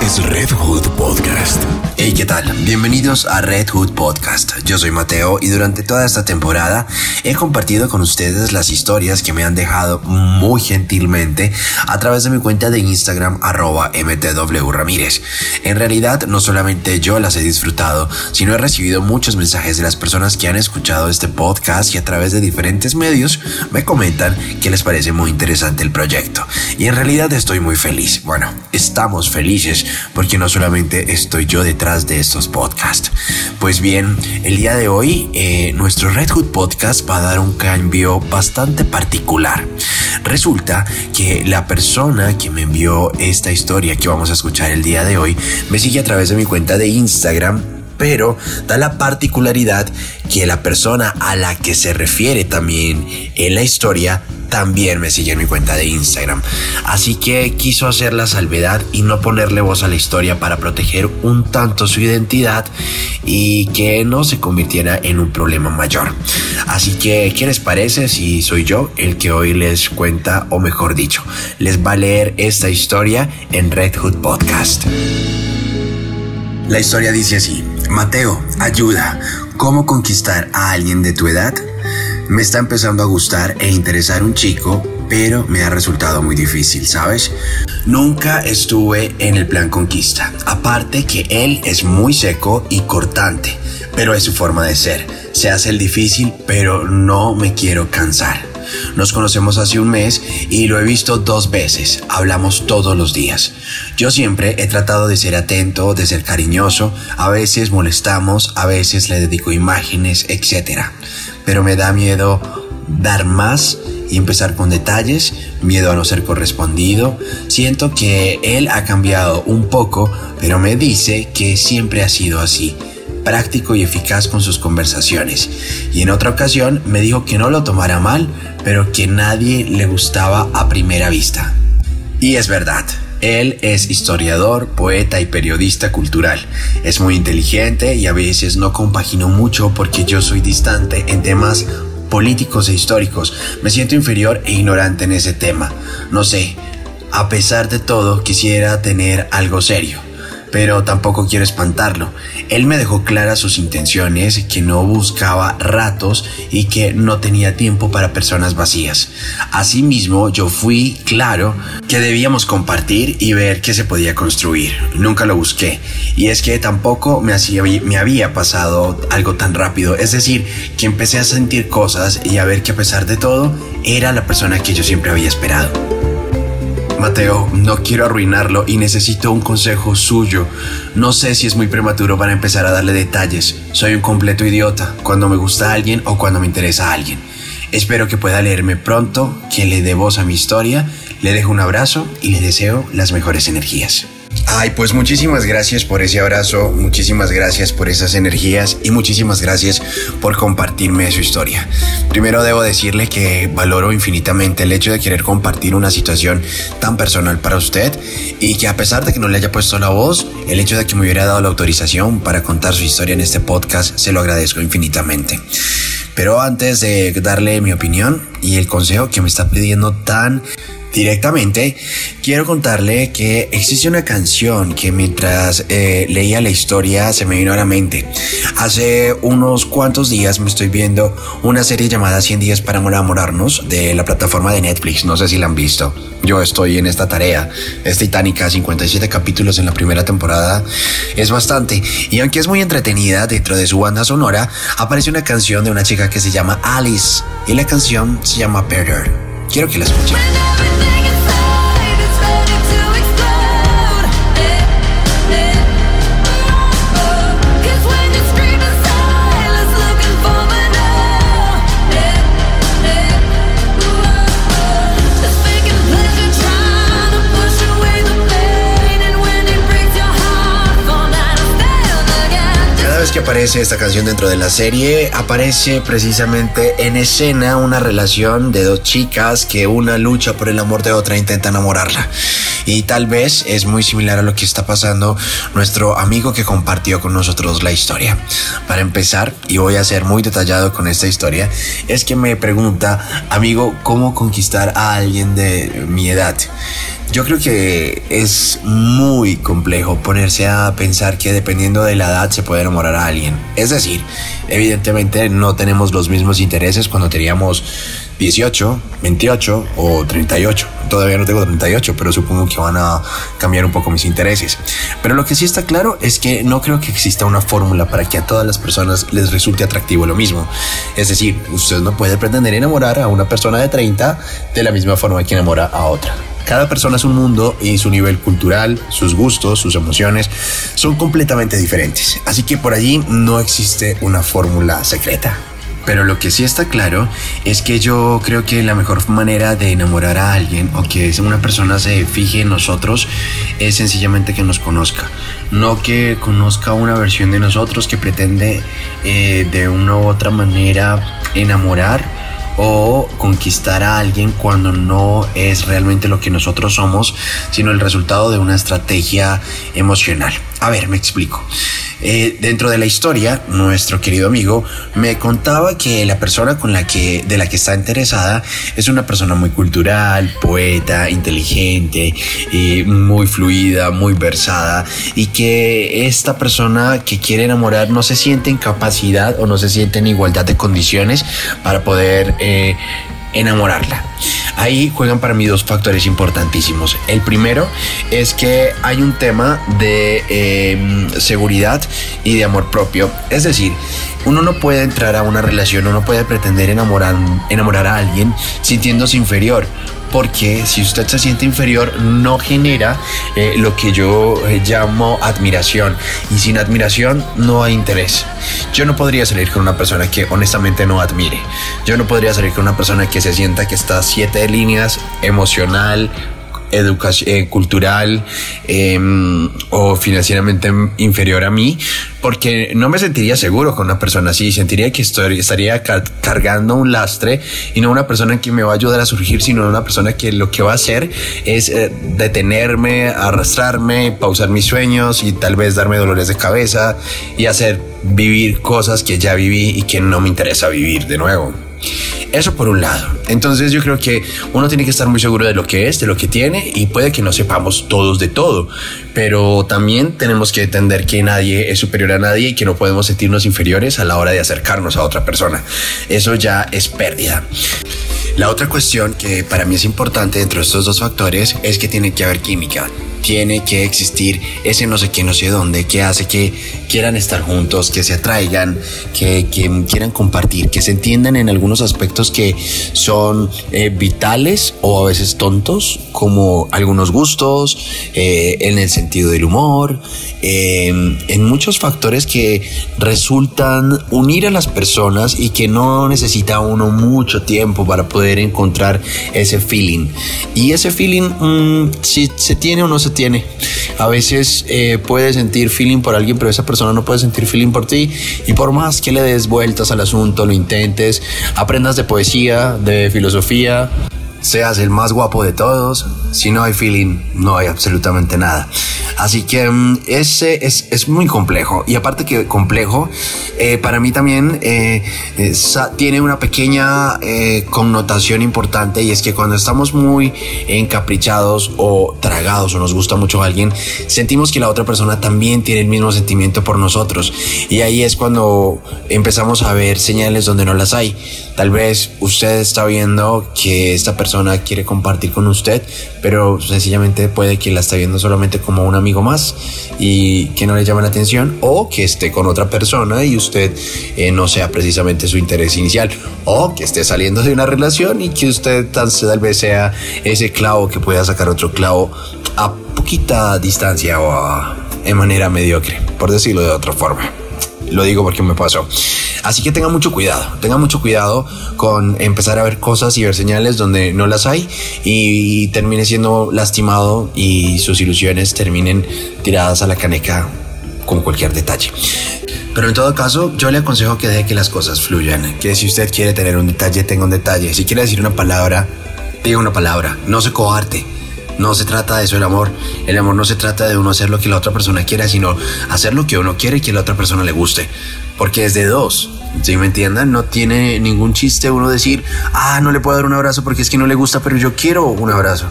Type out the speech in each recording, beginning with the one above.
Es Red Hood Podcast. Hey, ¿qué tal? Bienvenidos a Red Hood Podcast. Yo soy Mateo y durante toda esta temporada he compartido con ustedes las historias que me han dejado muy gentilmente a través de mi cuenta de Instagram arroba mtw ramírez. En realidad no solamente yo las he disfrutado, sino he recibido muchos mensajes de las personas que han escuchado este podcast y a través de diferentes medios me comentan que les parece muy interesante el proyecto. Y en realidad estoy muy feliz. Bueno, estamos felices porque no solamente estoy yo detrás de estos podcasts. Pues bien, el día de hoy eh, nuestro Red Hood Podcast va a dar un cambio bastante particular. Resulta que la persona que me envió esta historia que vamos a escuchar el día de hoy me sigue a través de mi cuenta de Instagram pero da la particularidad que la persona a la que se refiere también en la historia también me sigue en mi cuenta de Instagram. Así que quiso hacer la salvedad y no ponerle voz a la historia para proteger un tanto su identidad y que no se convirtiera en un problema mayor. Así que, ¿qué les parece si soy yo el que hoy les cuenta, o mejor dicho, les va a leer esta historia en Red Hood Podcast? La historia dice así, Mateo, ayuda, ¿cómo conquistar a alguien de tu edad? Me está empezando a gustar e interesar un chico, pero me ha resultado muy difícil, ¿sabes? Nunca estuve en el plan conquista. Aparte que él es muy seco y cortante, pero es su forma de ser. Se hace el difícil, pero no me quiero cansar. Nos conocemos hace un mes y lo he visto dos veces. Hablamos todos los días. Yo siempre he tratado de ser atento, de ser cariñoso. A veces molestamos, a veces le dedico imágenes, etc. Pero me da miedo dar más y empezar con detalles, miedo a no ser correspondido. Siento que él ha cambiado un poco, pero me dice que siempre ha sido así práctico y eficaz con sus conversaciones. Y en otra ocasión me dijo que no lo tomara mal, pero que nadie le gustaba a primera vista. Y es verdad. Él es historiador, poeta y periodista cultural. Es muy inteligente y a veces no compagino mucho porque yo soy distante en temas políticos e históricos. Me siento inferior e ignorante en ese tema. No sé, a pesar de todo quisiera tener algo serio pero tampoco quiero espantarlo. Él me dejó claras sus intenciones, que no buscaba ratos y que no tenía tiempo para personas vacías. Asimismo, yo fui claro que debíamos compartir y ver qué se podía construir. Nunca lo busqué. Y es que tampoco me, hacía, me había pasado algo tan rápido. Es decir, que empecé a sentir cosas y a ver que a pesar de todo, era la persona que yo siempre había esperado. Mateo, no quiero arruinarlo y necesito un consejo suyo. No sé si es muy prematuro para empezar a darle detalles. Soy un completo idiota cuando me gusta alguien o cuando me interesa a alguien. Espero que pueda leerme pronto, que le dé voz a mi historia, le dejo un abrazo y le deseo las mejores energías. Ay, pues muchísimas gracias por ese abrazo, muchísimas gracias por esas energías y muchísimas gracias por compartirme su historia. Primero debo decirle que valoro infinitamente el hecho de querer compartir una situación tan personal para usted y que a pesar de que no le haya puesto la voz, el hecho de que me hubiera dado la autorización para contar su historia en este podcast se lo agradezco infinitamente. Pero antes de darle mi opinión y el consejo que me está pidiendo tan directamente, quiero contarle que existe una canción que mientras eh, leía la historia se me vino a la mente. Hace unos cuantos días me estoy viendo una serie llamada 100 días para enamorarnos de la plataforma de Netflix, no sé si la han visto. Yo estoy en esta tarea, es titánica, 57 capítulos en la primera temporada, es bastante. Y aunque es muy entretenida, dentro de su banda sonora aparece una canción de una chica que se llama Alice y la canción se llama Better. Quiero que la escuchen. Esta canción dentro de la serie, aparece precisamente en escena una relación de dos chicas que una lucha por el amor de otra e intenta enamorarla. Y tal vez es muy similar a lo que está pasando nuestro amigo que compartió con nosotros la historia. Para empezar, y voy a ser muy detallado con esta historia, es que me pregunta, amigo, ¿cómo conquistar a alguien de mi edad? Yo creo que es muy complejo ponerse a pensar que dependiendo de la edad se puede enamorar a alguien. Es decir, evidentemente no tenemos los mismos intereses cuando teníamos 18, 28 o 38. Todavía no tengo 38, pero supongo que van a cambiar un poco mis intereses. Pero lo que sí está claro es que no creo que exista una fórmula para que a todas las personas les resulte atractivo lo mismo. Es decir, usted no puede pretender enamorar a una persona de 30 de la misma forma que enamora a otra. Cada persona es un mundo y su nivel cultural, sus gustos, sus emociones son completamente diferentes. Así que por allí no existe una fórmula secreta. Pero lo que sí está claro es que yo creo que la mejor manera de enamorar a alguien o que una persona se fije en nosotros es sencillamente que nos conozca. No que conozca una versión de nosotros que pretende eh, de una u otra manera enamorar o conquistar a alguien cuando no es realmente lo que nosotros somos, sino el resultado de una estrategia emocional. A ver, me explico. Eh, dentro de la historia, nuestro querido amigo me contaba que la persona con la que, de la que está interesada es una persona muy cultural, poeta, inteligente, y muy fluida, muy versada, y que esta persona que quiere enamorar no se siente en capacidad o no se siente en igualdad de condiciones para poder eh, enamorarla. Ahí juegan para mí dos factores importantísimos. El primero es que hay un tema de em, seguridad y de amor propio. Es decir, uno no puede entrar a una relación, uno puede pretender enamorar, enamorar a alguien sintiéndose inferior porque si usted se siente inferior no genera eh, lo que yo eh, llamo admiración y sin admiración no hay interés. Yo no podría salir con una persona que honestamente no admire. Yo no podría salir con una persona que se sienta que está siete líneas emocional, eh, cultural em, o financieramente inferior a mí, porque no me sentiría seguro con una persona así, sentiría que estoy, estaría cargando un lastre y no una persona que me va a ayudar a surgir, sino una persona que lo que va a hacer es eh, detenerme, arrastrarme, pausar mis sueños y tal vez darme dolores de cabeza y hacer vivir cosas que ya viví y que no me interesa vivir de nuevo. Eso por un lado. Entonces yo creo que uno tiene que estar muy seguro de lo que es, de lo que tiene y puede que no sepamos todos de todo, pero también tenemos que entender que nadie es superior a nadie y que no podemos sentirnos inferiores a la hora de acercarnos a otra persona. Eso ya es pérdida. La otra cuestión que para mí es importante dentro de estos dos factores es que tiene que haber química tiene que existir ese no sé qué, no sé dónde, que hace que quieran estar juntos, que se atraigan, que, quieran compartir, que se entiendan en algunos aspectos que son eh, vitales o a veces tontos, como algunos gustos, eh, en el sentido del humor, eh, en muchos factores que resultan unir a las personas y que no necesita uno mucho tiempo para poder encontrar ese feeling. Y ese feeling, mm, si se tiene o no se tiene. A veces eh, puedes sentir feeling por alguien, pero esa persona no puede sentir feeling por ti. Y por más que le des vueltas al asunto, lo intentes, aprendas de poesía, de filosofía, seas el más guapo de todos, si no hay feeling, no hay absolutamente nada. Así que mm, ese es, es, muy complejo. Y aparte que complejo, eh, para mí también eh, tiene una pequeña eh, connotación importante y es que cuando estamos muy encaprichados o tragados o nos gusta mucho alguien, sentimos que la otra persona también tiene el mismo sentimiento por nosotros. Y ahí es cuando empezamos a ver señales donde no las hay. Tal vez usted está viendo que esta persona quiere compartir con usted, pero sencillamente puede que la esté viendo solamente como un amigo más y que no le llame la atención o que esté con otra persona y usted eh, no sea precisamente su interés inicial o que esté saliendo de una relación y que usted tal vez sea ese clavo que pueda sacar otro clavo a poquita distancia o a, de manera mediocre, por decirlo de otra forma. Lo digo porque me pasó. Así que tenga mucho cuidado, tenga mucho cuidado con empezar a ver cosas y ver señales donde no las hay y termine siendo lastimado y sus ilusiones terminen tiradas a la caneca con cualquier detalle. Pero en todo caso, yo le aconsejo que deje que las cosas fluyan, que si usted quiere tener un detalle, tenga un detalle. Si quiere decir una palabra, diga una palabra, no se coarte No se trata de eso el amor. El amor no se trata de uno hacer lo que la otra persona quiera, sino hacer lo que uno quiere y que la otra persona le guste. Porque es de dos. Si me entiendan, no tiene ningún chiste uno decir, ah, no le puedo dar un abrazo porque es que no le gusta, pero yo quiero un abrazo.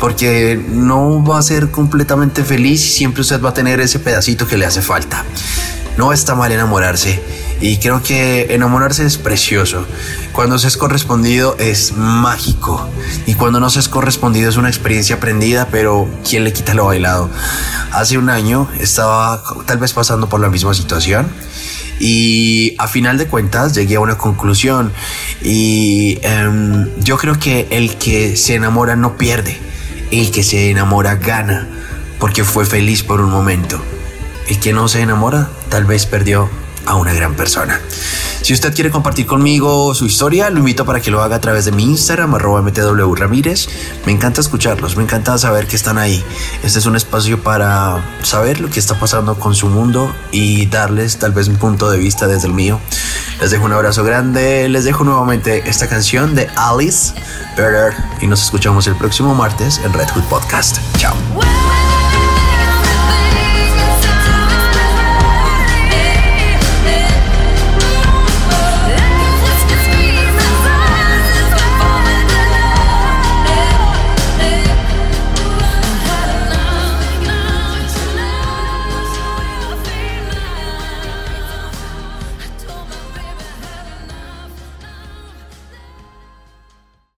Porque no va a ser completamente feliz y siempre usted va a tener ese pedacito que le hace falta. No está mal enamorarse y creo que enamorarse es precioso. Cuando se es correspondido es mágico y cuando no se es correspondido es una experiencia aprendida, pero ¿quién le quita lo bailado? Hace un año estaba tal vez pasando por la misma situación y a final de cuentas llegué a una conclusión y em, yo creo que el que se enamora no pierde, el que se enamora gana porque fue feliz por un momento. El que no se enamora tal vez perdió a una gran persona. Si usted quiere compartir conmigo su historia, lo invito para que lo haga a través de mi Instagram, arroba mtw ramírez. Me encanta escucharlos, me encanta saber que están ahí. Este es un espacio para saber lo que está pasando con su mundo y darles tal vez un punto de vista desde el mío. Les dejo un abrazo grande, les dejo nuevamente esta canción de Alice Better y nos escuchamos el próximo martes en Red Hood Podcast. Chao.